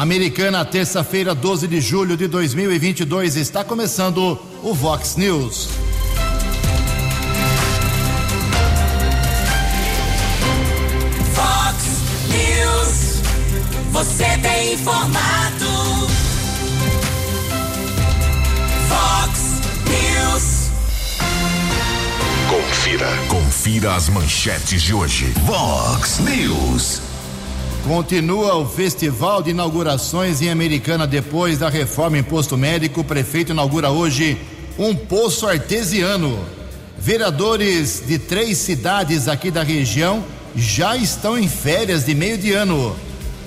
Americana, terça-feira, 12 de julho de 2022, está começando o Vox News. Vox News, você tem informado. Vox News. Confira, confira as manchetes de hoje. Vox News. Continua o festival de inaugurações em Americana depois da reforma imposto médico. O prefeito inaugura hoje um poço artesiano. Vereadores de três cidades aqui da região já estão em férias de meio de ano.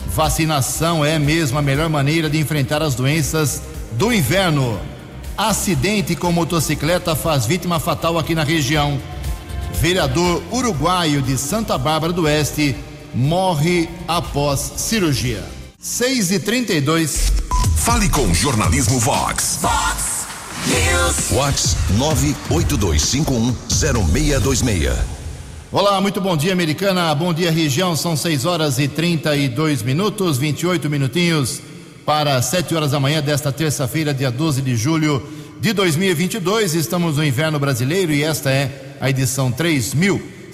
Vacinação é mesmo a melhor maneira de enfrentar as doenças do inverno. Acidente com motocicleta faz vítima fatal aqui na região. Vereador uruguaio de Santa Bárbara do Oeste morre após cirurgia. 6 e 32 Fale com o Jornalismo Vox. Vox News. Vox 982510626. Olá, muito bom dia, americana. Bom dia, região. São 6 horas e 32 minutos, 28 minutinhos para 7 horas da manhã desta terça-feira, dia 12 de julho de 2022. Estamos no inverno brasileiro e esta é a edição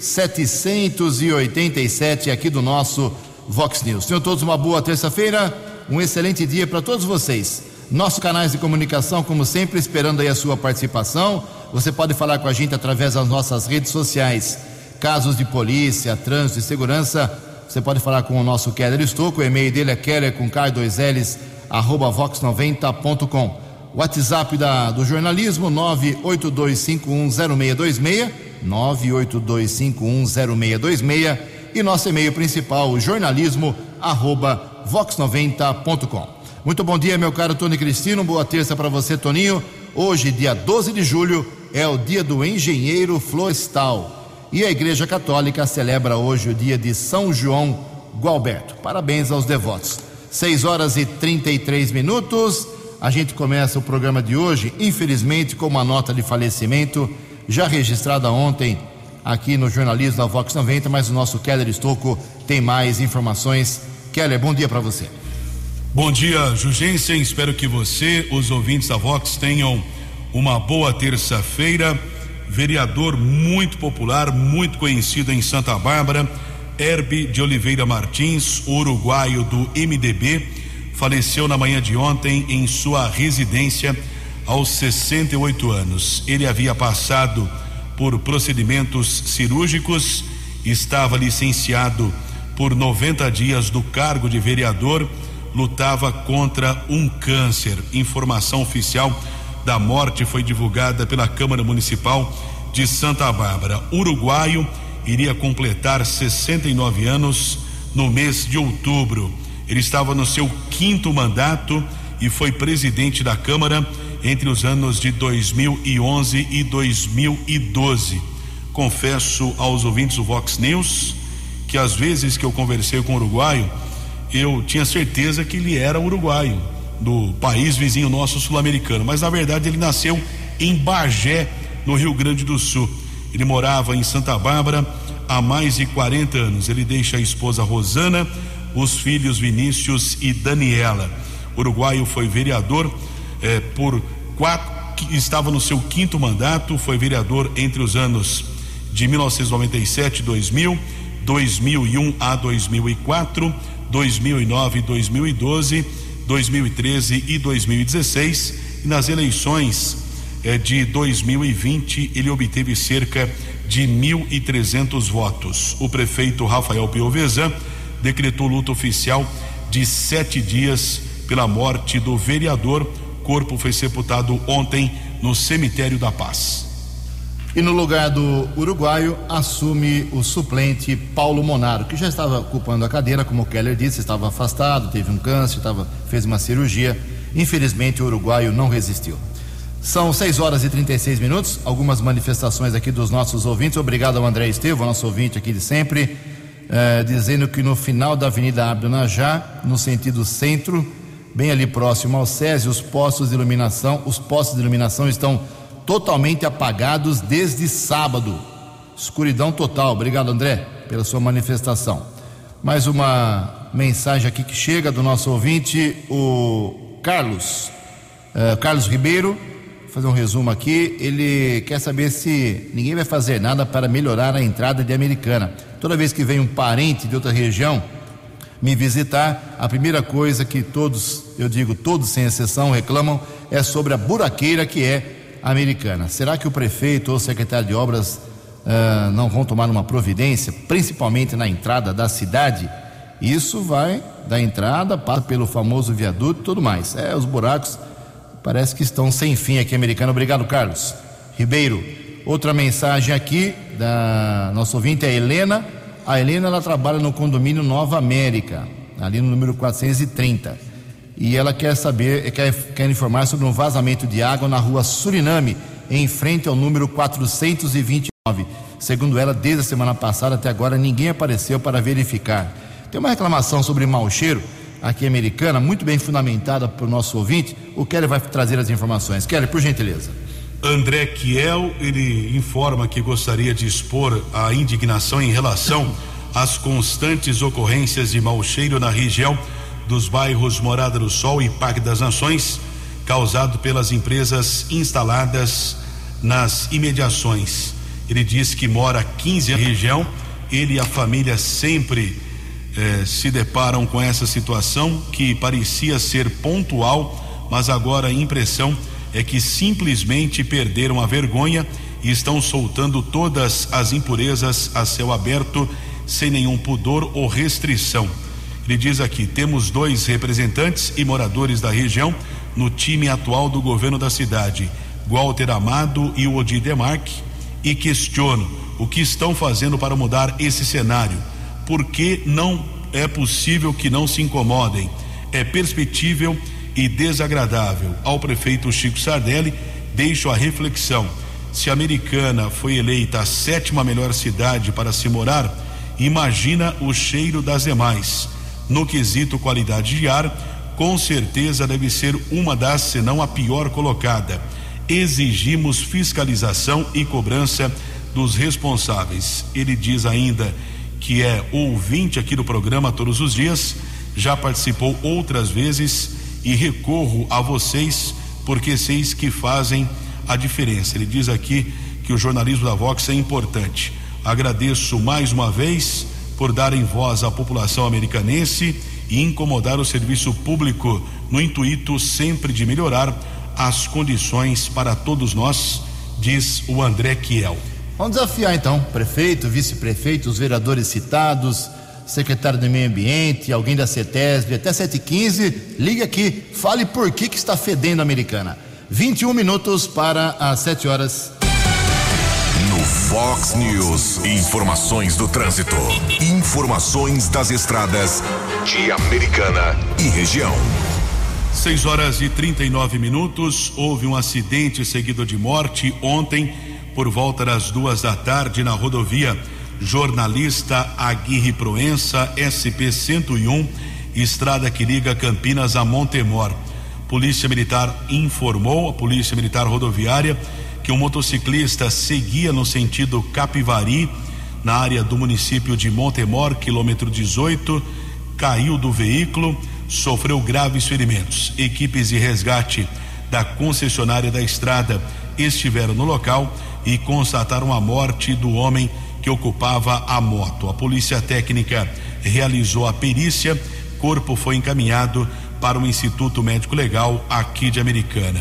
3787 aqui do nosso Vox News. Tenham todos uma boa terça-feira, um excelente dia para todos vocês. Nossos canais de comunicação, como sempre, esperando aí a sua participação. Você pode falar com a gente através das nossas redes sociais. Casos de polícia, trânsito e segurança, você pode falar com o nosso Keller Estouco. O e-mail dele é keller com k2ls arroba vox90.com. WhatsApp da, do jornalismo 982510626 982510626 e nosso e-mail principal jornalismo arroba vox90.com. Muito bom dia, meu caro Tony Cristino. Boa terça para você, Toninho. Hoje, dia 12 de julho, é o dia do engenheiro florestal. E a Igreja Católica celebra hoje o dia de São João Gualberto. Parabéns aos devotos. 6 horas e 33 minutos. A gente começa o programa de hoje, infelizmente, com uma nota de falecimento já registrada ontem aqui no jornalismo da Vox 90, mas o nosso Keller Estocco tem mais informações. Keller, bom dia para você. Bom dia, Jugensen. Espero que você, os ouvintes da Vox, tenham uma boa terça-feira. Vereador muito popular, muito conhecido em Santa Bárbara, Herbe de Oliveira Martins, uruguaio do MDB, faleceu na manhã de ontem em sua residência aos 68 anos. Ele havia passado por procedimentos cirúrgicos, estava licenciado por 90 dias do cargo de vereador, lutava contra um câncer. Informação oficial da morte foi divulgada pela Câmara Municipal de Santa Bárbara. Uruguaio iria completar 69 anos no mês de outubro. Ele estava no seu quinto mandato e foi presidente da Câmara entre os anos de 2011 e 2012. Confesso aos ouvintes do Vox News que às vezes que eu conversei com o uruguaio, eu tinha certeza que ele era uruguaio, do país vizinho nosso sul-americano, mas na verdade ele nasceu em Bagé, no Rio Grande do Sul. Ele morava em Santa Bárbara há mais de 40 anos. Ele deixa a esposa Rosana, os filhos Vinícius e Daniela. O uruguaio foi vereador eh, por quatro, estava no seu quinto mandato, foi vereador entre os anos de 1997 e 2000, 2001 a 2004, 2009 e 2012, 2013 e 2016. E nas eleições eh, de 2020 ele obteve cerca de 1.300 votos. O prefeito Rafael Piovesan decretou luta oficial de sete dias pela morte do vereador. Corpo foi sepultado ontem no cemitério da Paz. E no lugar do uruguaio assume o suplente Paulo Monaro, que já estava ocupando a cadeira, como o Keller disse, estava afastado, teve um câncer, estava, fez uma cirurgia. Infelizmente, o uruguaio não resistiu. São 6 horas e 36 minutos. Algumas manifestações aqui dos nossos ouvintes. Obrigado ao André Estevam, nosso ouvinte aqui de sempre, eh, dizendo que no final da Avenida Abdo Najá, no sentido centro, bem ali próximo ao SESI, os postos de iluminação, os postos de iluminação estão totalmente apagados desde sábado. Escuridão total. Obrigado, André, pela sua manifestação. Mais uma mensagem aqui que chega do nosso ouvinte, o Carlos, uh, Carlos Ribeiro. Vou fazer um resumo aqui. Ele quer saber se ninguém vai fazer nada para melhorar a entrada de Americana. Toda vez que vem um parente de outra região me visitar, a primeira coisa que todos, eu digo todos sem exceção, reclamam é sobre a buraqueira que é americana. Será que o prefeito ou o secretário de obras uh, não vão tomar uma providência, principalmente na entrada da cidade? Isso vai da entrada, passa pelo famoso viaduto e tudo mais. É, os buracos parece que estão sem fim aqui, americano. Obrigado, Carlos. Ribeiro, outra mensagem aqui da nossa ouvinte é Helena. A Helena ela trabalha no condomínio Nova América, ali no número 430. E ela quer saber, quer, quer informar sobre um vazamento de água na rua Suriname, em frente ao número 429. Segundo ela, desde a semana passada até agora ninguém apareceu para verificar. Tem uma reclamação sobre mau cheiro aqui americana, muito bem fundamentada para o nosso ouvinte. O Kelly vai trazer as informações. Kelly, por gentileza. André Kiel, ele informa que gostaria de expor a indignação em relação às constantes ocorrências de mau cheiro na região dos bairros Morada do Sol e Parque das Nações, causado pelas empresas instaladas nas imediações. Ele diz que mora 15 anos na região, ele e a família sempre eh, se deparam com essa situação que parecia ser pontual, mas agora a impressão é que simplesmente perderam a vergonha e estão soltando todas as impurezas a céu aberto sem nenhum pudor ou restrição. Ele diz aqui: temos dois representantes e moradores da região no time atual do governo da cidade, Walter Amado e o Odi Demarque, e questiono o que estão fazendo para mudar esse cenário porque não é possível que não se incomodem. É perspectível e desagradável. Ao prefeito Chico Sardelli, deixo a reflexão. Se a Americana foi eleita a sétima melhor cidade para se morar, imagina o cheiro das demais. No quesito qualidade de ar, com certeza deve ser uma das, se não a pior colocada. Exigimos fiscalização e cobrança dos responsáveis. Ele diz ainda que é ouvinte aqui do programa todos os dias, já participou outras vezes e recorro a vocês porque vocês que fazem a diferença. Ele diz aqui que o jornalismo da Vox é importante. Agradeço mais uma vez por darem voz à população americanense e incomodar o serviço público no intuito sempre de melhorar as condições para todos nós, diz o André Kiel. Vamos desafiar então prefeito, vice-prefeito, os vereadores citados, secretário do Meio Ambiente, alguém da CETESB, até 7h15, ligue aqui, fale por que, que está fedendo a americana. 21 minutos para as 7 horas. No Fox News, informações do trânsito, informações das estradas de Americana e região. 6 horas e 39 minutos. Houve um acidente seguido de morte ontem por volta das duas da tarde na rodovia Jornalista Aguirre Proença, SP 101, estrada que liga Campinas a Montemor. Polícia Militar informou, a Polícia Militar Rodoviária, que um motociclista seguia no sentido Capivari, na área do município de Montemor, quilômetro 18, caiu do veículo, sofreu graves ferimentos. Equipes de resgate da concessionária da estrada estiveram no local e constataram a morte do homem que ocupava a moto. A polícia técnica realizou a perícia, corpo foi encaminhado para o Instituto Médico Legal aqui de Americana.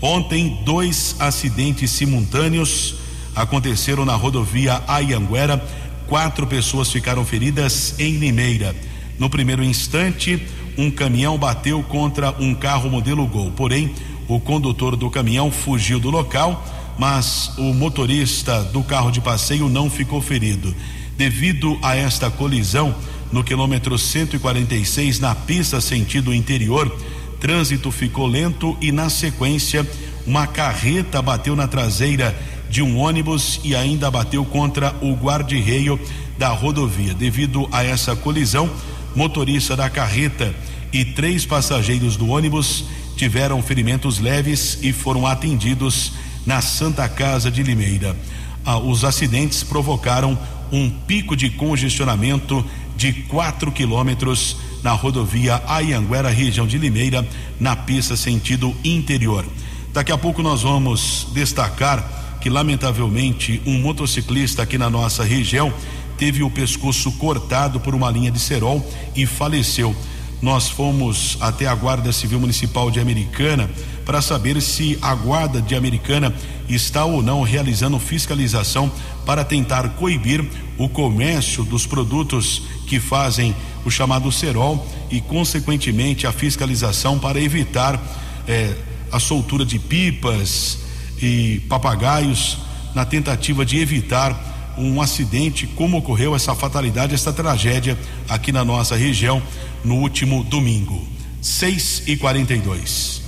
Ontem, dois acidentes simultâneos aconteceram na rodovia Ayanguera. Quatro pessoas ficaram feridas em Limeira. No primeiro instante, um caminhão bateu contra um carro modelo Gol. Porém, o condutor do caminhão fugiu do local mas o motorista do carro de passeio não ficou ferido. Devido a esta colisão, no quilômetro 146, na pista sentido interior, trânsito ficou lento e, na sequência, uma carreta bateu na traseira de um ônibus e ainda bateu contra o guarda-reio da rodovia. Devido a essa colisão, motorista da carreta e três passageiros do ônibus tiveram ferimentos leves e foram atendidos na Santa Casa de Limeira. Ah, os acidentes provocaram um pico de congestionamento de 4 quilômetros na rodovia Ayanguera, região de Limeira, na pista sentido interior. Daqui a pouco nós vamos destacar que, lamentavelmente, um motociclista aqui na nossa região teve o pescoço cortado por uma linha de cerol e faleceu. Nós fomos até a Guarda Civil Municipal de Americana para saber se a Guarda de Americana está ou não realizando fiscalização para tentar coibir o comércio dos produtos que fazem o chamado cerol e, consequentemente, a fiscalização para evitar eh, a soltura de pipas e papagaios na tentativa de evitar um acidente, como ocorreu essa fatalidade, essa tragédia aqui na nossa região no último domingo. 6 e 42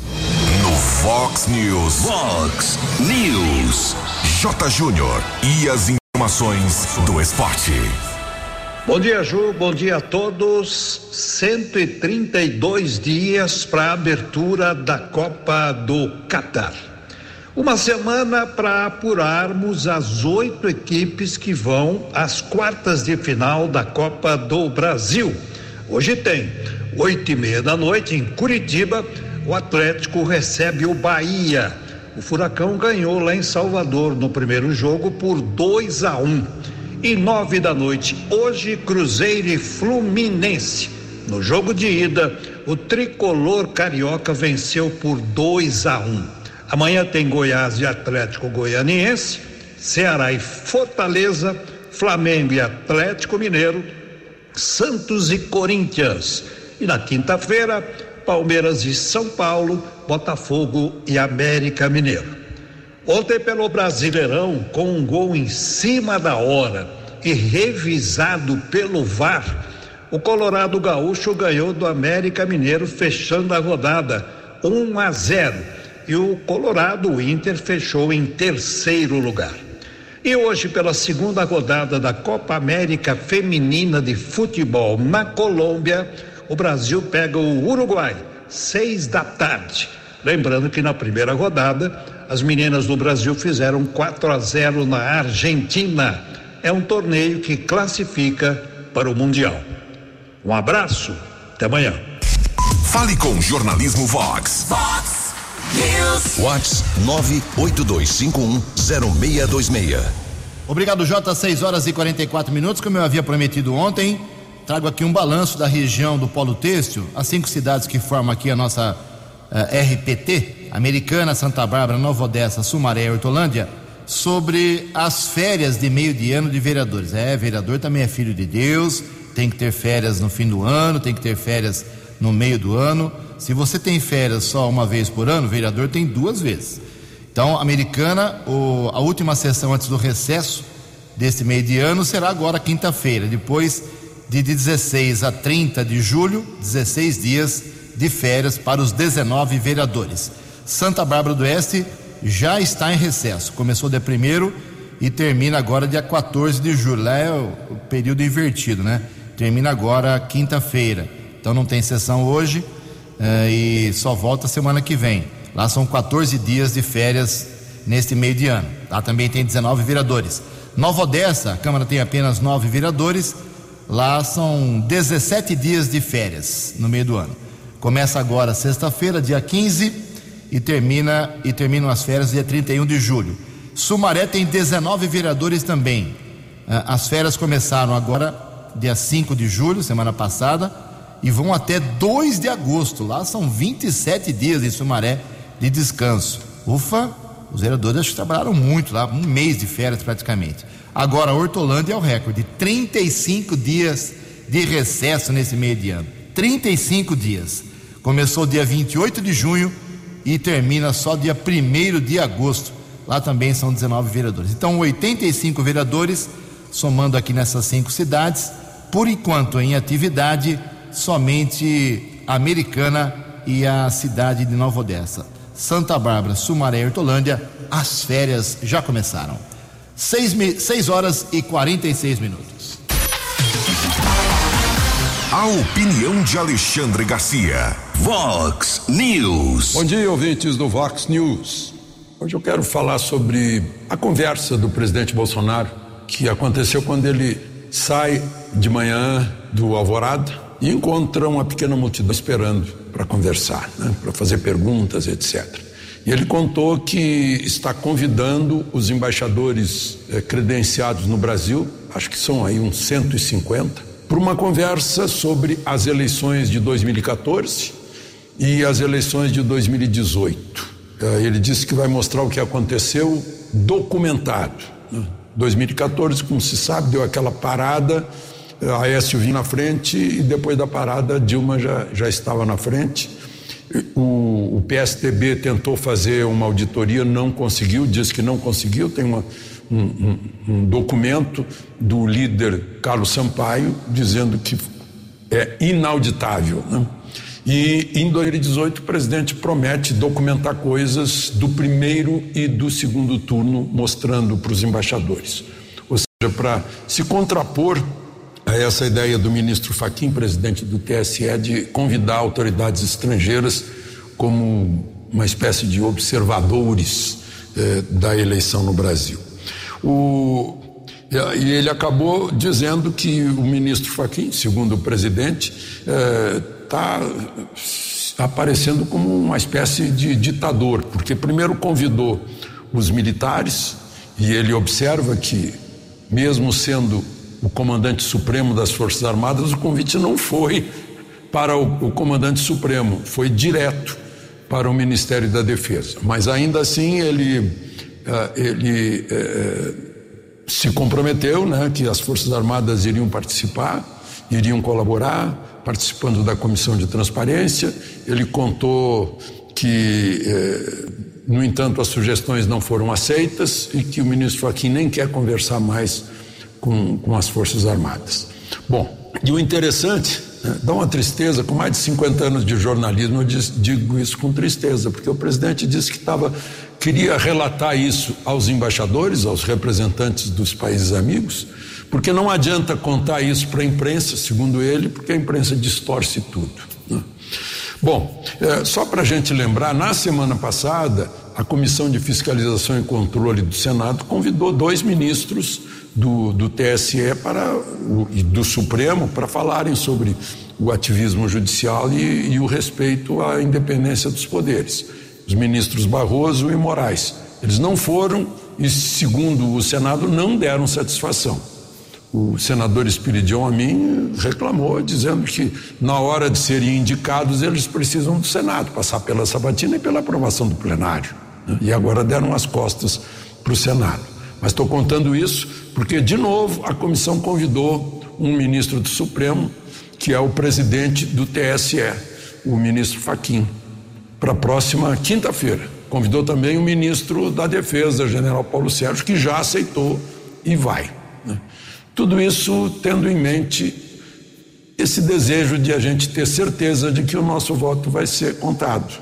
No Fox News. Fox News. J. Júnior. E as informações do esporte. Bom dia, Ju. Bom dia a todos. 132 dias para a abertura da Copa do Catar. Uma semana para apurarmos as oito equipes que vão às quartas de final da Copa do Brasil. Hoje tem oito e meia da noite em Curitiba. O Atlético recebe o Bahia. O Furacão ganhou lá em Salvador no primeiro jogo por 2 a 1. Um. E nove da noite hoje Cruzeiro e Fluminense. No jogo de ida, o tricolor carioca venceu por 2 a 1. Um. Amanhã tem Goiás e Atlético Goianiense, Ceará e Fortaleza, Flamengo e Atlético Mineiro, Santos e Corinthians. E na quinta-feira, Palmeiras e São Paulo, Botafogo e América Mineiro. Ontem pelo Brasileirão, com um gol em cima da hora e revisado pelo VAR, o Colorado Gaúcho ganhou do América Mineiro, fechando a rodada 1 a 0 e o Colorado, Inter, fechou em terceiro lugar. E hoje, pela segunda rodada da Copa América Feminina de Futebol na Colômbia, o Brasil pega o Uruguai, seis da tarde. Lembrando que na primeira rodada, as meninas do Brasil fizeram 4 a 0 na Argentina. É um torneio que classifica para o Mundial. Um abraço, até amanhã. Fale com Jornalismo Vox. Vox News. Whats 982510626. Obrigado, Jota. 6 horas e 44 minutos. Como eu havia prometido ontem, trago aqui um balanço da região do Polo Têxtil, as cinco cidades que formam aqui a nossa uh, RPT, Americana, Santa Bárbara, Nova Odessa, Sumaré e Hortolândia, sobre as férias de meio de ano de vereadores. É, vereador também é filho de Deus, tem que ter férias no fim do ano, tem que ter férias no meio do ano. Se você tem férias só uma vez por ano, o vereador tem duas vezes. Então, americana, o, a última sessão antes do recesso desse meio de ano será agora quinta-feira, depois de 16 a 30 de julho, 16 dias de férias para os 19 vereadores. Santa Bárbara do Oeste já está em recesso, começou dia 1 e termina agora dia 14 de julho. Lá é o período invertido, né? Termina agora quinta-feira. Então não tem sessão hoje uh, e só volta semana que vem. Lá são 14 dias de férias neste meio de ano. Lá também tem 19 vereadores. Nova Odessa, a Câmara tem apenas 9 vereadores. Lá são 17 dias de férias no meio do ano. Começa agora sexta-feira, dia 15, e termina e terminam as férias dia 31 de julho. Sumaré tem 19 vereadores também. As férias começaram agora, dia 5 de julho, semana passada e vão até 2 de agosto. Lá são 27 dias em Sumaré de descanso. Ufa, os vereadores trabalharam muito lá, um mês de férias praticamente. Agora, Hortolândia é o recorde: 35 dias de recesso nesse meio de ano. 35 dias. Começou dia 28 de junho e termina só dia 1 de agosto. Lá também são 19 vereadores. Então, 85 vereadores, somando aqui nessas cinco cidades, por enquanto em atividade somente a Americana e a cidade de Nova Odessa. Santa Bárbara, Sumaré e Hortolândia, as férias já começaram. 6 horas e 46 minutos. A opinião de Alexandre Garcia. Vox News. Bom dia, ouvintes do Vox News. Hoje eu quero falar sobre a conversa do presidente Bolsonaro que aconteceu quando ele sai de manhã do Alvorada e encontra uma pequena multidão esperando para conversar, né, para fazer perguntas, etc. E ele contou que está convidando os embaixadores eh, credenciados no Brasil, acho que são aí uns 150, para uma conversa sobre as eleições de 2014 e as eleições de 2018. Eh, ele disse que vai mostrar o que aconteceu documentado. Né? 2014, como se sabe, deu aquela parada Aécio vinha na frente e depois da parada Dilma já, já estava na frente. O, o PSDB tentou fazer uma auditoria, não conseguiu, disse que não conseguiu. Tem uma, um, um, um documento do líder Carlos Sampaio dizendo que é inauditável. Né? E em 2018 o presidente promete documentar coisas do primeiro e do segundo turno, mostrando para os embaixadores. Ou seja, para se contrapor a essa ideia do ministro Faquim, presidente do TSE, de convidar autoridades estrangeiras como uma espécie de observadores eh, da eleição no Brasil. O, e ele acabou dizendo que o ministro Faquim, segundo o presidente, está eh, aparecendo como uma espécie de ditador, porque primeiro convidou os militares e ele observa que, mesmo sendo o comandante supremo das Forças Armadas, o convite não foi para o, o comandante supremo, foi direto para o Ministério da Defesa. Mas ainda assim ele, uh, ele uh, se comprometeu né, que as Forças Armadas iriam participar, iriam colaborar, participando da comissão de transparência. Ele contou que, uh, no entanto, as sugestões não foram aceitas e que o ministro Joaquim nem quer conversar mais com, com as Forças Armadas. Bom, e o interessante, né, dá uma tristeza, com mais de 50 anos de jornalismo, eu digo isso com tristeza, porque o presidente disse que estava queria relatar isso aos embaixadores, aos representantes dos países amigos, porque não adianta contar isso para a imprensa, segundo ele, porque a imprensa distorce tudo. Né? Bom, é, só para a gente lembrar, na semana passada, a Comissão de Fiscalização e Controle do Senado convidou dois ministros do, do TSE para, e do Supremo para falarem sobre o ativismo judicial e, e o respeito à independência dos poderes. Os ministros Barroso e Moraes. Eles não foram e, segundo o Senado, não deram satisfação. O senador Espiridion a mim reclamou, dizendo que na hora de serem indicados eles precisam do Senado, passar pela sabatina e pela aprovação do plenário. Né? E agora deram as costas para o Senado. Mas estou contando isso porque, de novo, a comissão convidou um ministro do Supremo, que é o presidente do TSE, o ministro Faquim, para a próxima quinta-feira. Convidou também o ministro da Defesa, general Paulo Sérgio, que já aceitou e vai. Né? Tudo isso tendo em mente esse desejo de a gente ter certeza de que o nosso voto vai ser contado.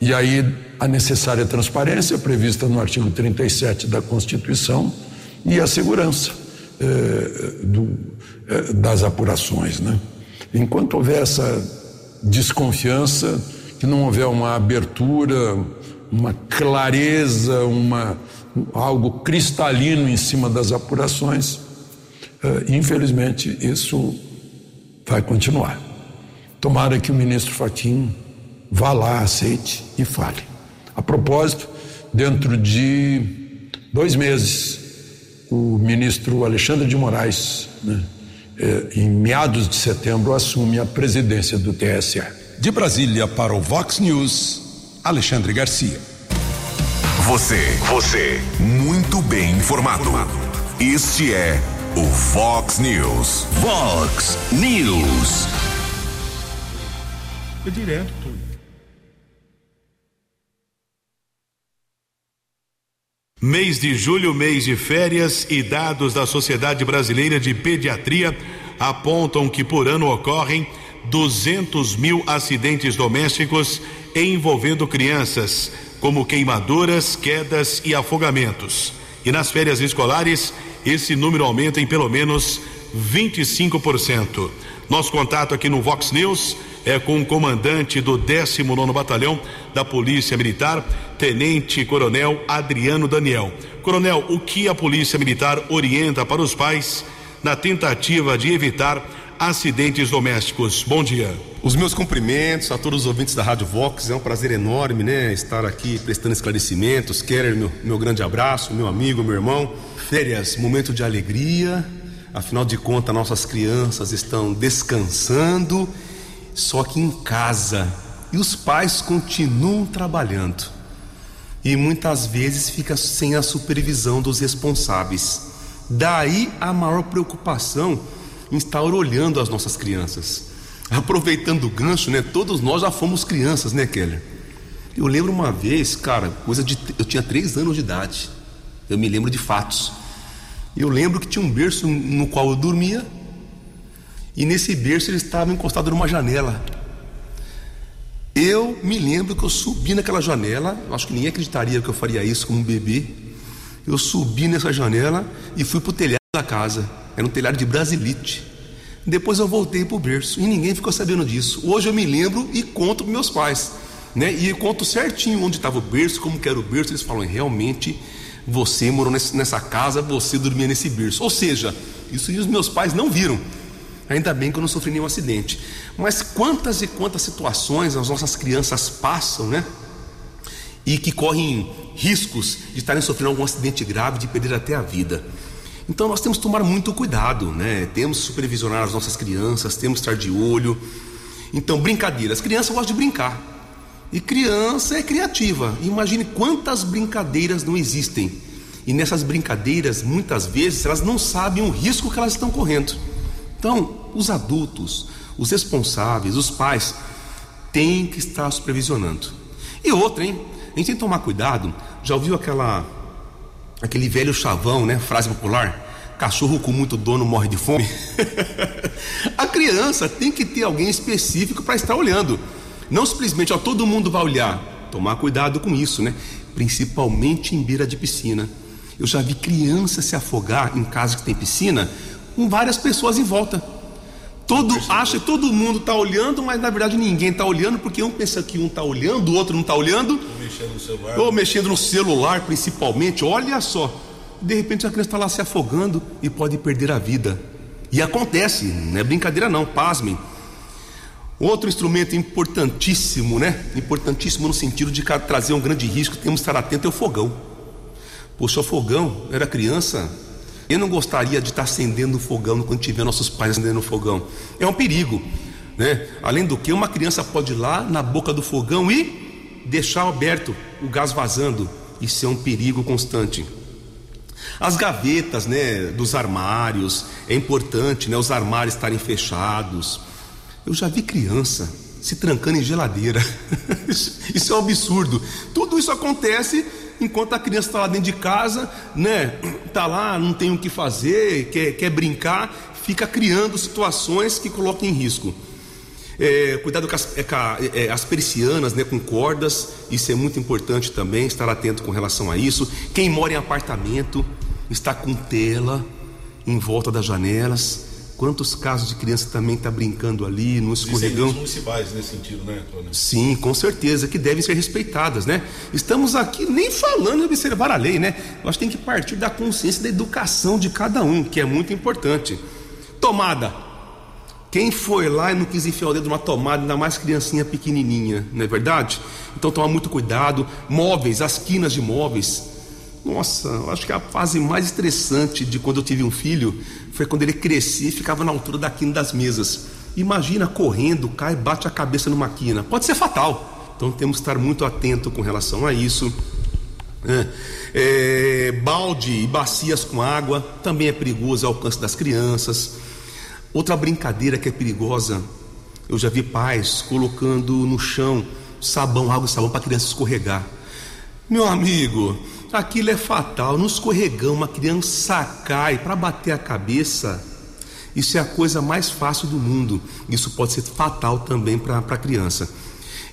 E aí a necessária transparência prevista no artigo 37 da Constituição e a segurança eh, do, eh, das apurações. Né? Enquanto houver essa desconfiança, que não houver uma abertura, uma clareza, uma, algo cristalino em cima das apurações, eh, infelizmente isso vai continuar. Tomara que o ministro Faquim vá lá, aceite e fale. A propósito, dentro de dois meses, o ministro Alexandre de Moraes, né, eh, em meados de setembro, assume a presidência do TSE. De Brasília para o Vox News, Alexandre Garcia. Você, você, muito bem informado. Este é o Vox News. Vox News. É direto, Mês de julho, mês de férias e dados da Sociedade Brasileira de Pediatria apontam que por ano ocorrem 200 mil acidentes domésticos envolvendo crianças, como queimaduras, quedas e afogamentos. E nas férias escolares, esse número aumenta em pelo menos 25%. Nosso contato aqui no Vox News é com o comandante do 19 Batalhão da Polícia Militar, Tenente Coronel Adriano Daniel. Coronel, o que a Polícia Militar orienta para os pais na tentativa de evitar acidentes domésticos. Bom dia. Os meus cumprimentos a todos os ouvintes da Rádio Vox. É um prazer enorme, né, estar aqui prestando esclarecimentos. Keller, meu, meu grande abraço, meu amigo, meu irmão. Férias, momento de alegria. Afinal de contas, nossas crianças estão descansando, só que em casa. E os pais continuam trabalhando. E muitas vezes fica sem a supervisão dos responsáveis. Daí a maior preocupação em estar olhando as nossas crianças. Aproveitando o gancho, né? Todos nós já fomos crianças, né, Keller? Eu lembro uma vez, cara, coisa de. Eu tinha três anos de idade. Eu me lembro de fatos. Eu lembro que tinha um berço no qual eu dormia. E nesse berço ele estava encostado numa janela. Eu me lembro que eu subi naquela janela. Acho que ninguém acreditaria que eu faria isso como um bebê. Eu subi nessa janela e fui para o telhado da casa. Era um telhado de brasilite. Depois eu voltei para o berço e ninguém ficou sabendo disso. Hoje eu me lembro e conto para meus pais. Né? E eu conto certinho onde estava o berço, como que era o berço. Eles falam, realmente, você morou nessa casa, você dormia nesse berço. Ou seja, isso os meus pais não viram. Ainda bem que eu não sofri nenhum acidente. Mas quantas e quantas situações as nossas crianças passam, né? E que correm riscos de estarem sofrendo algum acidente grave, de perder até a vida. Então nós temos que tomar muito cuidado, né? Temos que supervisionar as nossas crianças, temos que estar de olho. Então, brincadeira. As crianças gostam de brincar. E criança é criativa. Imagine quantas brincadeiras não existem. E nessas brincadeiras, muitas vezes, elas não sabem o risco que elas estão correndo. Então, os adultos, os responsáveis, os pais, têm que estar supervisionando. E outra, hein? A gente tem que tomar cuidado. Já ouviu aquela aquele velho chavão, né? Frase popular. Cachorro com muito dono morre de fome. a criança tem que ter alguém específico para estar olhando. Não simplesmente, ó, todo mundo vai olhar. Tomar cuidado com isso, né? Principalmente em beira de piscina. Eu já vi criança se afogar em casa que tem piscina com várias pessoas em volta. Todo acha que todo mundo está olhando, mas na verdade ninguém está olhando, porque um pensa que um está olhando, o outro não está olhando. Ou mexendo no celular. Ou mexendo no celular, principalmente. Olha só. De repente a criança está lá se afogando e pode perder a vida. E acontece, não é brincadeira não, pasmem. Outro instrumento importantíssimo, né? Importantíssimo no sentido de trazer um grande risco, temos que estar atento é o fogão. Poxa, o fogão, eu era criança, eu não gostaria de estar acendendo o fogão quando tiver nossos pais acendendo o fogão. É um perigo, né? Além do que, uma criança pode ir lá na boca do fogão e deixar aberto o gás vazando. Isso é um perigo constante. As gavetas, né, dos armários, é importante, né, os armários estarem fechados. Eu já vi criança se trancando em geladeira. isso é um absurdo. Tudo isso acontece enquanto a criança está lá dentro de casa, né? Está lá, não tem o que fazer, quer, quer brincar, fica criando situações que colocam em risco. É, cuidado com as, é, é, as, persianas, né, com cordas, isso é muito importante também, estar atento com relação a isso. Quem mora em apartamento, está com tela em volta das janelas. Quantos casos de criança também está brincando ali no escorregão? municipais nesse sentido, né, Antônio? Sim, com certeza, que devem ser respeitadas, né? Estamos aqui nem falando de observar a lei, né? Nós tem que partir da consciência da educação de cada um, que é muito importante. Tomada. Quem foi lá e não quis enfiar o dedo numa tomada, ainda mais criancinha pequenininha, não é verdade? Então toma muito cuidado. Móveis, as quinas de móveis nossa, eu acho que a fase mais estressante de quando eu tive um filho foi quando ele crescia e ficava na altura da quina das mesas. Imagina correndo, cai, bate a cabeça numa quina. Pode ser fatal. Então temos que estar muito atento com relação a isso. É, é, balde e bacias com água também é perigoso ao alcance das crianças. Outra brincadeira que é perigosa, eu já vi pais colocando no chão sabão, água e sabão para a criança escorregar. Meu amigo, aquilo é fatal. No escorregão, uma criança cai para bater a cabeça. Isso é a coisa mais fácil do mundo. Isso pode ser fatal também para a criança.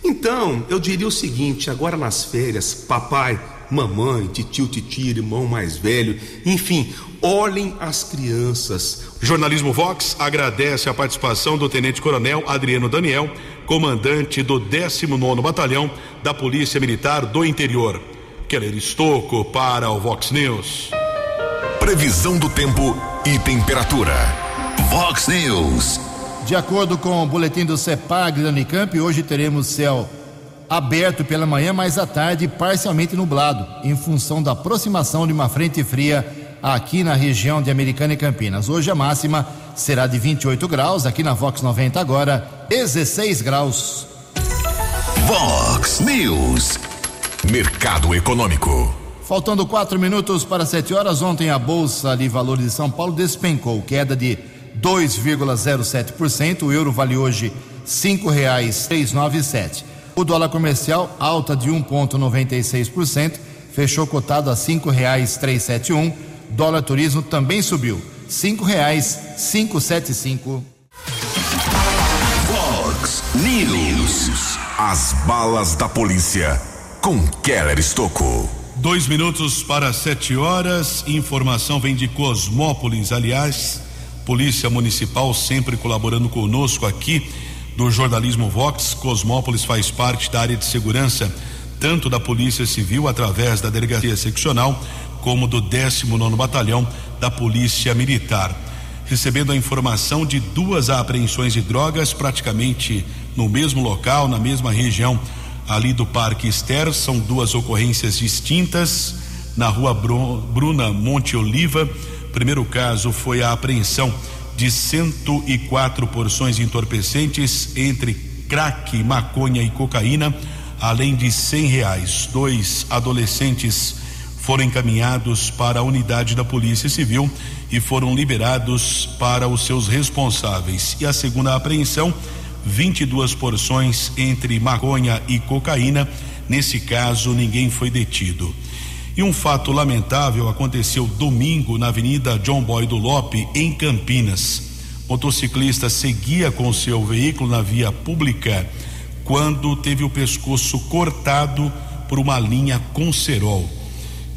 Então, eu diria o seguinte: agora nas férias, papai, mamãe, titio, titia, irmão mais velho, enfim, olhem as crianças. Jornalismo Vox agradece a participação do Tenente Coronel Adriano Daniel, comandante do 19 Batalhão da Polícia Militar do Interior. Keller Estocco para o Vox News. Previsão do tempo e temperatura. Vox News. De acordo com o boletim do CEPAG da Unicamp, hoje teremos céu aberto pela manhã, mas à tarde parcialmente nublado, em função da aproximação de uma frente fria aqui na região de Americana e Campinas. Hoje a máxima será de 28 graus, aqui na Vox 90 agora, 16 graus. Vox News. Mercado Econômico. Faltando quatro minutos para sete horas, ontem a Bolsa de Valores de São Paulo despencou, queda de 2,07%. O euro vale hoje cinco reais três nove sete. O dólar comercial alta de 1,96%, fechou cotado a cinco reais três sete um. Dólar turismo também subiu, cinco reais cinco sete cinco. Fox News. As balas da polícia com Keller Estocou. Dois minutos para sete horas. Informação vem de Cosmópolis, aliás. Polícia Municipal sempre colaborando conosco aqui do jornalismo Vox. Cosmópolis faz parte da área de segurança, tanto da Polícia Civil através da Delegacia Seccional, como do 19 Batalhão da Polícia Militar. Recebendo a informação de duas apreensões de drogas praticamente no mesmo local, na mesma região ali do Parque Ester, são duas ocorrências distintas na rua Bruna Monte Oliva. Primeiro caso foi a apreensão de 104 porções entorpecentes entre crack, maconha e cocaína, além de cem reais. Dois adolescentes foram encaminhados para a unidade da Polícia Civil e foram liberados para os seus responsáveis. E a segunda apreensão, 22 porções entre maconha e cocaína. Nesse caso, ninguém foi detido. E um fato lamentável aconteceu domingo na Avenida John Boy do Lope, em Campinas. Motociclista seguia com seu veículo na via pública quando teve o pescoço cortado por uma linha com cerol.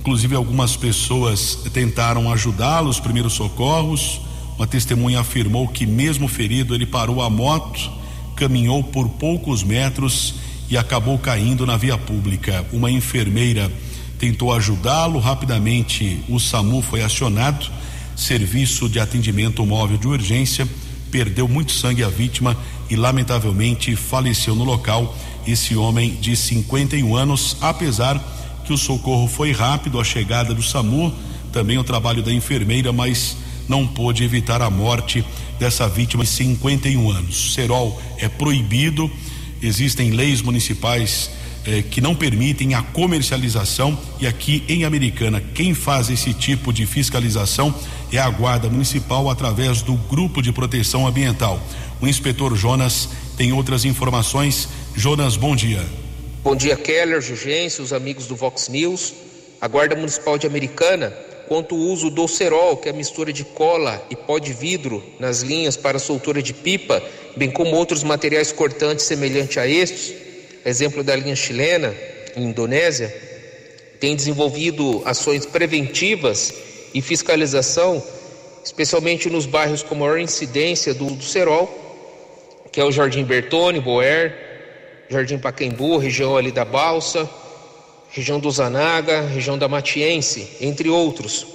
Inclusive, algumas pessoas tentaram ajudá-lo, os primeiros socorros. Uma testemunha afirmou que, mesmo ferido, ele parou a moto, caminhou por poucos metros e acabou caindo na via pública. Uma enfermeira tentou ajudá-lo. Rapidamente, o SAMU foi acionado. Serviço de atendimento móvel de urgência perdeu muito sangue a vítima e, lamentavelmente, faleceu no local. Esse homem de 51 anos, apesar que o socorro foi rápido, a chegada do SAMU, também o trabalho da enfermeira, mas não pôde evitar a morte dessa vítima de 51 anos. Cerol é proibido, existem leis municipais eh, que não permitem a comercialização e aqui em Americana quem faz esse tipo de fiscalização é a Guarda Municipal através do Grupo de Proteção Ambiental. O inspetor Jonas tem outras informações. Jonas, bom dia. Bom dia, Keller, Jugêncio, os amigos do Vox News. A Guarda Municipal de Americana quanto o uso do cerol, que é a mistura de cola e pó de vidro nas linhas para soltura de pipa, bem como outros materiais cortantes semelhantes a estes, exemplo da linha chilena, em Indonésia, tem desenvolvido ações preventivas e fiscalização, especialmente nos bairros com maior incidência do, do cerol, que é o Jardim Bertone, Boer, Jardim Pacaembu, região ali da Balsa, região do Zanaga, região da Matiense, entre outros.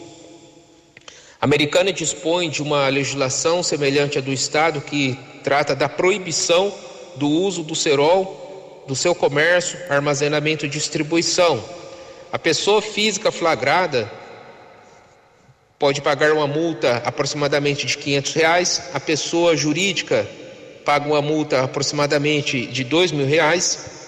A americana dispõe de uma legislação semelhante à do Estado que trata da proibição do uso do cerol, do seu comércio, armazenamento e distribuição. A pessoa física flagrada pode pagar uma multa aproximadamente de 500 reais, a pessoa jurídica paga uma multa aproximadamente de dois mil reais,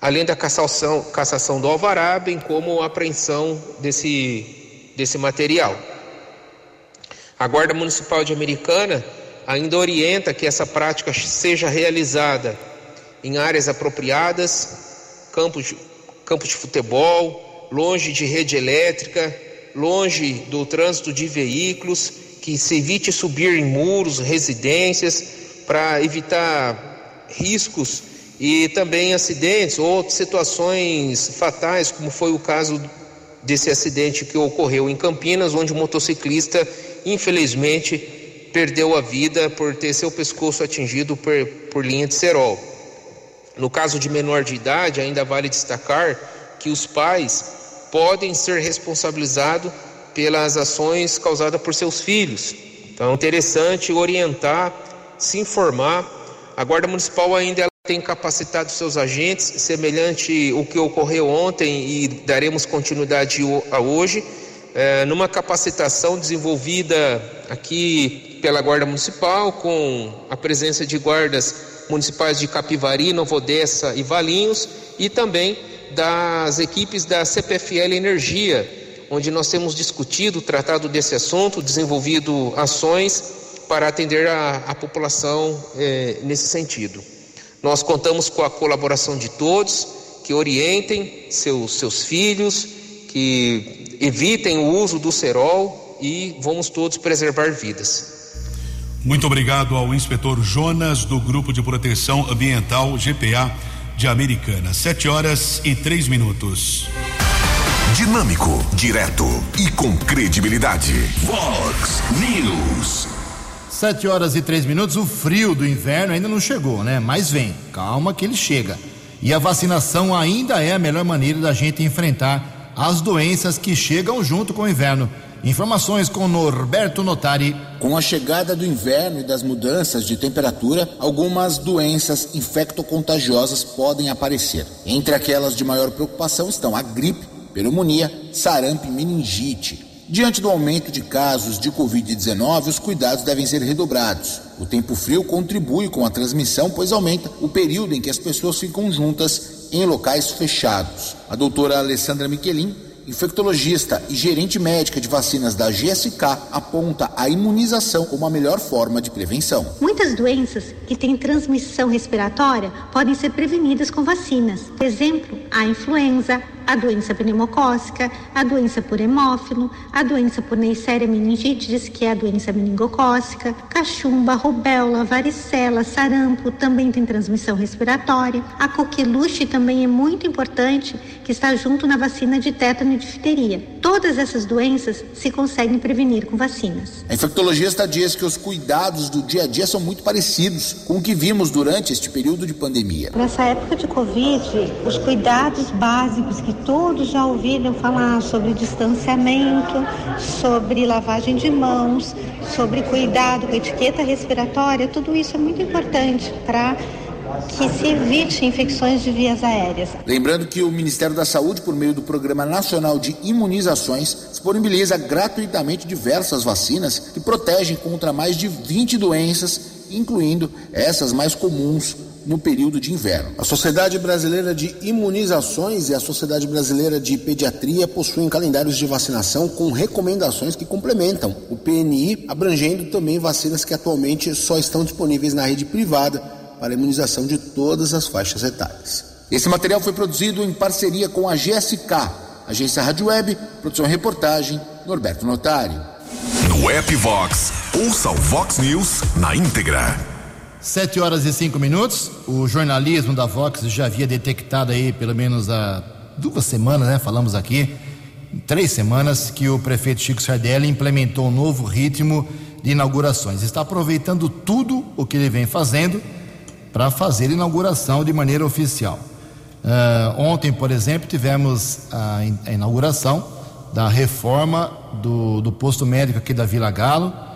além da cassação, cassação do alvará, bem como a apreensão desse, desse material. A Guarda Municipal de Americana ainda orienta que essa prática seja realizada em áreas apropriadas, campos, campos de futebol, longe de rede elétrica, longe do trânsito de veículos, que se evite subir em muros, residências, para evitar riscos e também acidentes ou situações fatais, como foi o caso desse acidente que ocorreu em Campinas, onde o motociclista, infelizmente, perdeu a vida por ter seu pescoço atingido por, por linha de cerol. No caso de menor de idade, ainda vale destacar que os pais podem ser responsabilizados pelas ações causadas por seus filhos. Então é interessante orientar se informar. A Guarda Municipal ainda tem capacitado seus agentes, semelhante o que ocorreu ontem e daremos continuidade a hoje, é, numa capacitação desenvolvida aqui pela Guarda Municipal, com a presença de guardas municipais de Capivari, Nova Odessa e Valinhos, e também das equipes da CPFL Energia, onde nós temos discutido, tratado desse assunto, desenvolvido ações para atender a, a população eh, nesse sentido. Nós contamos com a colaboração de todos que orientem seus, seus filhos, que evitem o uso do cerol e vamos todos preservar vidas. Muito obrigado ao inspetor Jonas do Grupo de Proteção Ambiental GPA de Americana. Sete horas e três minutos. Dinâmico, direto e com credibilidade. Vox News. Sete horas e três minutos. O frio do inverno ainda não chegou, né? Mas vem, calma que ele chega. E a vacinação ainda é a melhor maneira da gente enfrentar as doenças que chegam junto com o inverno. Informações com Norberto Notari. Com a chegada do inverno e das mudanças de temperatura, algumas doenças infectocontagiosas podem aparecer. Entre aquelas de maior preocupação estão a gripe, pneumonia, sarampo e meningite. Diante do aumento de casos de Covid-19, os cuidados devem ser redobrados. O tempo frio contribui com a transmissão, pois aumenta o período em que as pessoas ficam juntas em locais fechados. A doutora Alessandra Miquelin infectologista e gerente médica de vacinas da GSK, aponta a imunização como a melhor forma de prevenção. Muitas doenças que têm transmissão respiratória podem ser prevenidas com vacinas. Exemplo, a influenza, a doença pneumocócica, a doença por hemófilo, a doença por Neisseria meningitidis, que é a doença meningocócica, cachumba, rubéola, varicela, sarampo, também tem transmissão respiratória. A coqueluche também é muito importante, que está junto na vacina de tétano e difteria. Todas essas doenças se conseguem prevenir com vacinas. A infectologista diz que os cuidados do dia a dia são muito parecidos com o que vimos durante este período de pandemia. Nessa época de Covid, os cuidados básicos que todos já ouviram falar sobre distanciamento, sobre lavagem de mãos, sobre cuidado com etiqueta respiratória, tudo isso é muito importante para que se evite infecções de vias aéreas. Lembrando que o Ministério da Saúde, por meio do Programa Nacional de Imunizações, disponibiliza gratuitamente diversas vacinas que protegem contra mais de 20 doenças, incluindo essas mais comuns no período de inverno. A Sociedade Brasileira de Imunizações e a Sociedade Brasileira de Pediatria possuem calendários de vacinação com recomendações que complementam o PNI, abrangendo também vacinas que atualmente só estão disponíveis na rede privada para imunização de todas as faixas etárias. Esse material foi produzido em parceria com a GSK, Agência Rádio Web, produção e reportagem, Norberto Notário. No app Vox, ouça o Vox News na íntegra. Sete horas e cinco minutos. O jornalismo da Vox já havia detectado aí, pelo menos há duas semanas, né? Falamos aqui, três semanas, que o prefeito Chico Sardelli implementou um novo ritmo de inaugurações. Está aproveitando tudo o que ele vem fazendo para fazer inauguração de maneira oficial. Uh, ontem, por exemplo, tivemos a, a inauguração da reforma do, do posto médico aqui da Vila Galo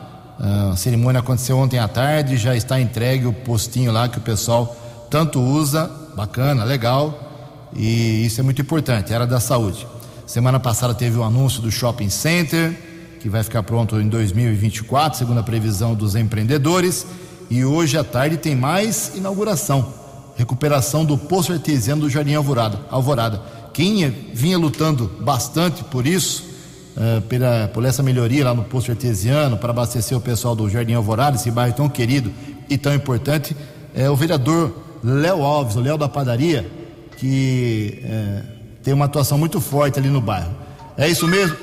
a cerimônia aconteceu ontem à tarde, já está entregue o postinho lá que o pessoal tanto usa, bacana, legal, e isso é muito importante, era da saúde. Semana passada teve o anúncio do shopping center, que vai ficar pronto em 2024, segundo a previsão dos empreendedores, e hoje à tarde tem mais inauguração, recuperação do poço artesiano do Jardim Alvorada. Alvorada. Quem vinha lutando bastante por isso, uh, pela, por essa melhoria lá no posto artesiano para abastecer o pessoal do Jardim Alvorada, esse bairro tão querido e tão importante, é o vereador Léo Alves, o Léo da Padaria, que é, tem uma atuação muito forte ali no bairro. É isso mesmo?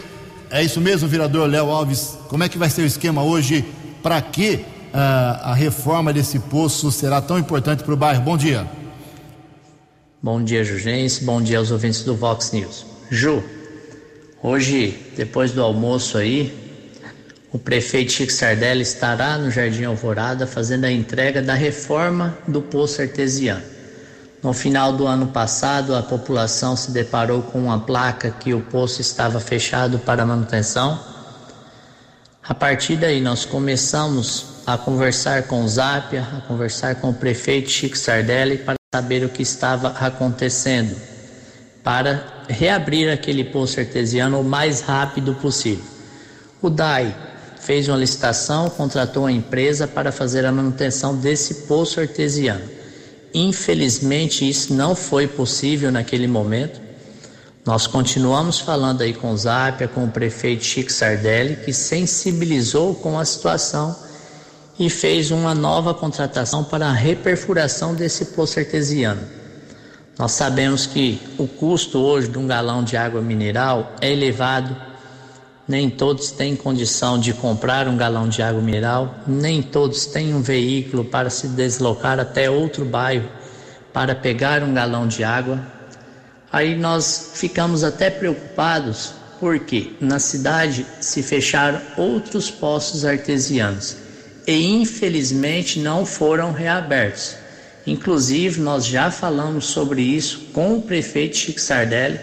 É isso mesmo, vereador Léo Alves? Como é que vai ser o esquema hoje? Para que uh, a reforma desse poço será tão importante para o bairro? Bom dia. Bom dia, Jugense. Bom dia aos ouvintes do Vox News. Ju, Hoje, depois do almoço aí, o prefeito Chico Sardelli estará no Jardim Alvorada fazendo a entrega da reforma do poço artesiano. No final do ano passado, a população se deparou com uma placa que o poço estava fechado para manutenção. A partir daí, nós começamos a conversar com o Zápia, a conversar com o prefeito Chico Sardelli para saber o que estava acontecendo, para reabrir aquele poço artesiano o mais rápido possível. O DAI fez uma licitação, contratou uma empresa para fazer a manutenção desse poço artesiano. Infelizmente, isso não foi possível naquele momento. Nós continuamos falando aí com o Zápia, com o prefeito Chico Sardelli, que sensibilizou com a situação e fez uma nova contratação para a reperfuração desse poço artesiano. Nós sabemos que o custo hoje de um galão de água mineral é elevado, nem todos têm condição de comprar um galão de água mineral, nem todos têm um veículo para se deslocar até outro bairro para pegar um galão de água. Aí nós ficamos até preocupados porque na cidade se fecharam outros poços artesianos e infelizmente não foram reabertos. Inclusive, nós já falamos sobre isso com o prefeito Chico Sardelli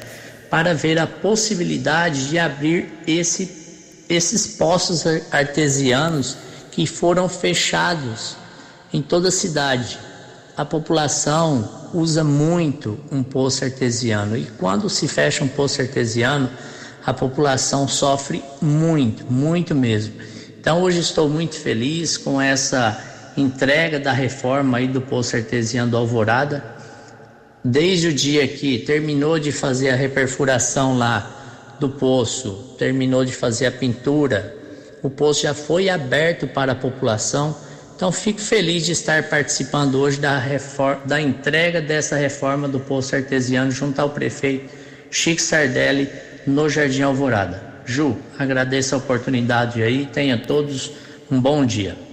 para ver a possibilidade de abrir esse, esses poços artesianos que foram fechados em toda a cidade. A população usa muito um poço artesiano e quando se fecha um poço artesiano, a população sofre muito, muito mesmo. Então hoje estou muito feliz com essa entrega da reforma aí do poço artesiano do Alvorada. Desde o dia que terminou de fazer a reperfuração lá do poço, terminou de fazer a pintura, o poço já foi aberto para a população. Então fico feliz de estar participando hoje da, reforma, da entrega dessa reforma do poço artesiano junto ao prefeito Chico Sardelli no Jardim Alvorada. Ju, agradeço a oportunidade aí, tenha todos um bom dia.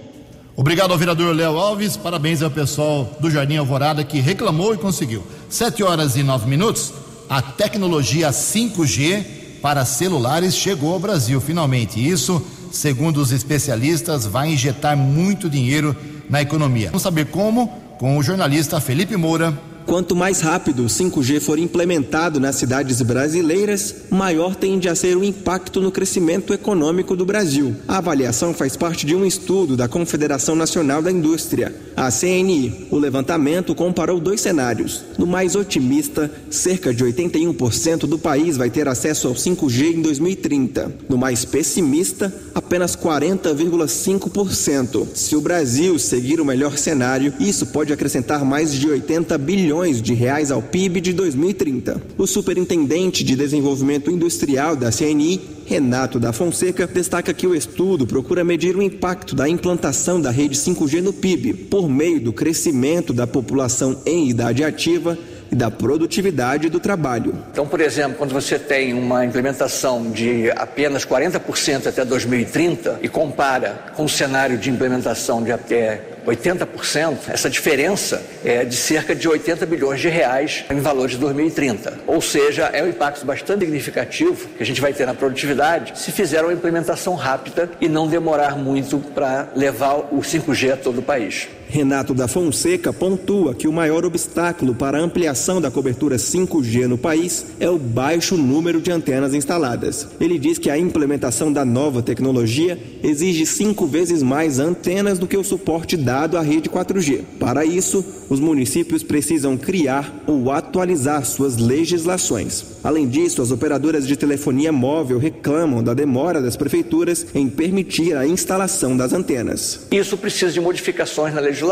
Obrigado ao vereador Léo Alves, parabéns ao pessoal do Jardim Alvorada que reclamou e conseguiu. Sete horas e nove minutos, a tecnologia 5G para celulares chegou ao Brasil finalmente. Isso, segundo os especialistas, vai injetar muito dinheiro na economia. Vamos saber como com o jornalista Felipe Moura Quanto mais rápido o 5G for implementado nas cidades brasileiras, maior tende a ser o impacto no crescimento econômico do Brasil. A avaliação faz parte de um estudo da Confederação Nacional da Indústria, a CNI. O levantamento comparou dois cenários. No mais otimista, cerca de 81% do país vai ter acesso ao 5G em 2030. No mais pessimista, apenas 40,5%. Se o Brasil seguir o melhor cenário, isso pode acrescentar mais de 80 bilhões bilhões de reais ao PIB de 2030. O superintendente de desenvolvimento industrial da CNI, Renato da Fonseca, destaca que o estudo procura medir o impacto da implantação da rede 5G no PIB por meio do crescimento da população em idade ativa e da produtividade do trabalho. Então, por exemplo, quando você tem uma implementação de apenas 40% até 2030 e compara com o cenário de implementação de até 80%, essa diferença é de cerca de 80 bilhões de reais em valores de 2030. Ou seja, é um impacto bastante significativo que a gente vai ter na produtividade se fizer uma implementação rápida e não demorar muito para levar o 5G a todo o país. Renato da Fonseca pontua que o maior obstáculo para a ampliação da cobertura 5G no país é o baixo número de antenas instaladas. Ele diz que a implementação da nova tecnologia exige cinco vezes mais antenas do que o suporte dado à rede 4G. Para isso, os municípios precisam criar ou atualizar suas legislações. Além disso, as operadoras de telefonia móvel reclamam da demora das prefeituras em permitir a instalação das antenas. Isso precisa de modificações na legislação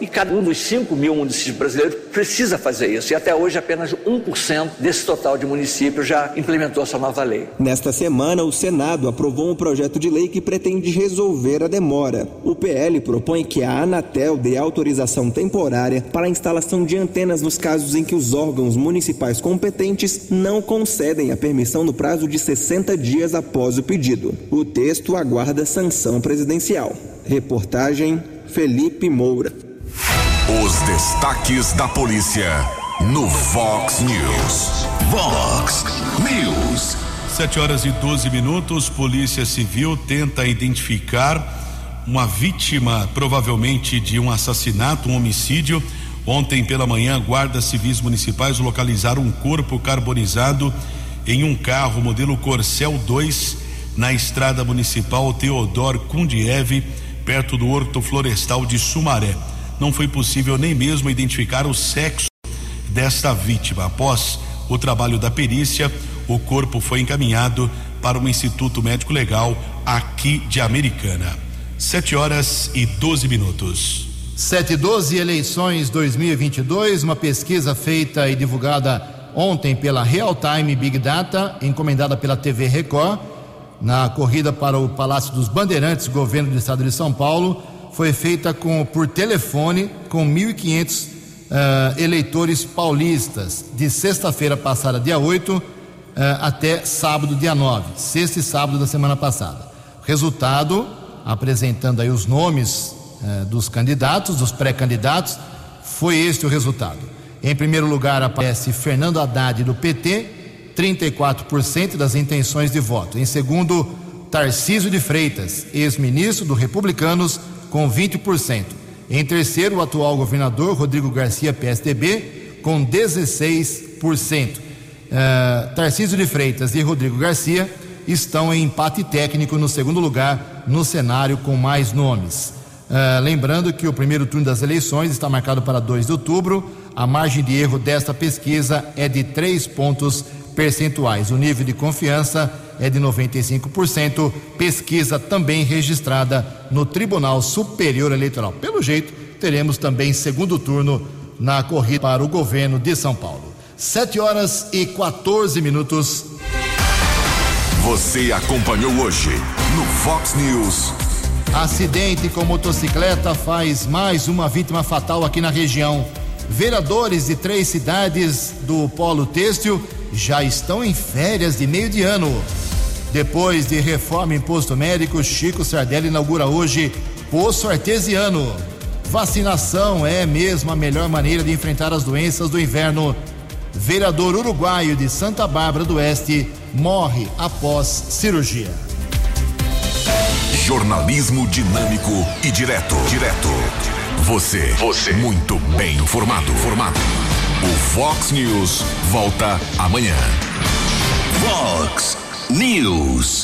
e cada um dos 5 mil municípios brasileiros precisa fazer isso. E até hoje, apenas 1% desse total de municípios já implementou essa nova lei. Nesta semana, o Senado aprovou um projeto de lei que pretende resolver a demora. O PL propõe que a Anatel dê autorização temporária para a instalação de antenas nos casos em que os órgãos municipais competentes não concedem a permissão no prazo de 60 dias após o pedido. O texto aguarda sanção presidencial. Reportagem Felipe Moura. Os destaques da polícia no Vox News. Vox News. 7 horas e 12 minutos. Polícia Civil tenta identificar uma vítima, provavelmente de um assassinato, um homicídio. Ontem pela manhã, guardas civis municipais localizaram um corpo carbonizado em um carro modelo Corcel 2 na estrada municipal Teodor Kundiev, perto do Horto Florestal de Sumaré. Não foi possível nem mesmo identificar o sexo desta vítima. Após o trabalho da perícia, o corpo foi encaminhado para o Instituto Médico Legal aqui de Americana. Sete horas e 12 minutos. 7 e 12 eleições 2022, uma pesquisa feita e divulgada ontem pela Real Time Big Data, encomendada pela TV Record, na corrida para o Palácio dos Bandeirantes, governo do estado de São Paulo, foi feita com, por telefone com 1.500 uh, eh, eleitores paulistas, de sexta-feira passada, dia 8, uh, eh, até sábado, dia 9, sexta e sábado da semana passada. Resultado, apresentando aí os nomes uh, dos candidatos, dos pré-candidatos, foi este o resultado. Em primeiro lugar aparece Fernando Haddad do PT, 34% das intenções de voto. Em segundo, Tarcísio de Freitas, ex-ministro do Republicanos, com 20%. Em terceiro, o atual governador Rodrigo Garcia, PSDB, com 16%. Uh, eh, Tarcísio de Freitas e Rodrigo Garcia estão em empate técnico no segundo lugar no cenário com mais nomes. Uh, lembrando que o primeiro turno das eleições está marcado para 2 de outubro. A margem de erro desta pesquisa é de 3 pontos percentuais. O nível de confiança é de 95%, pesquisa também registrada no Tribunal Superior Eleitoral. Pelo jeito, teremos também segundo turno na corrida para o governo de São Paulo. 7 horas e 14 minutos. Você acompanhou hoje no Fox News. Acidente com motocicleta faz mais uma vítima fatal aqui na região. Vereadores de três cidades do Polo Têxtil já estão em férias de meio de ano. Depois de reforma imposto médico, Chico Sardelli inaugura hoje Poço Artesiano. Vacinação é mesmo a melhor maneira de enfrentar as doenças do inverno. Vereador uruguaio de Santa Bárbara do Oeste morre após cirurgia. Jornalismo dinâmico e direto. Direto. Você. Você. Muito bem informado. Formado. O Fox News volta amanhã. Fox News.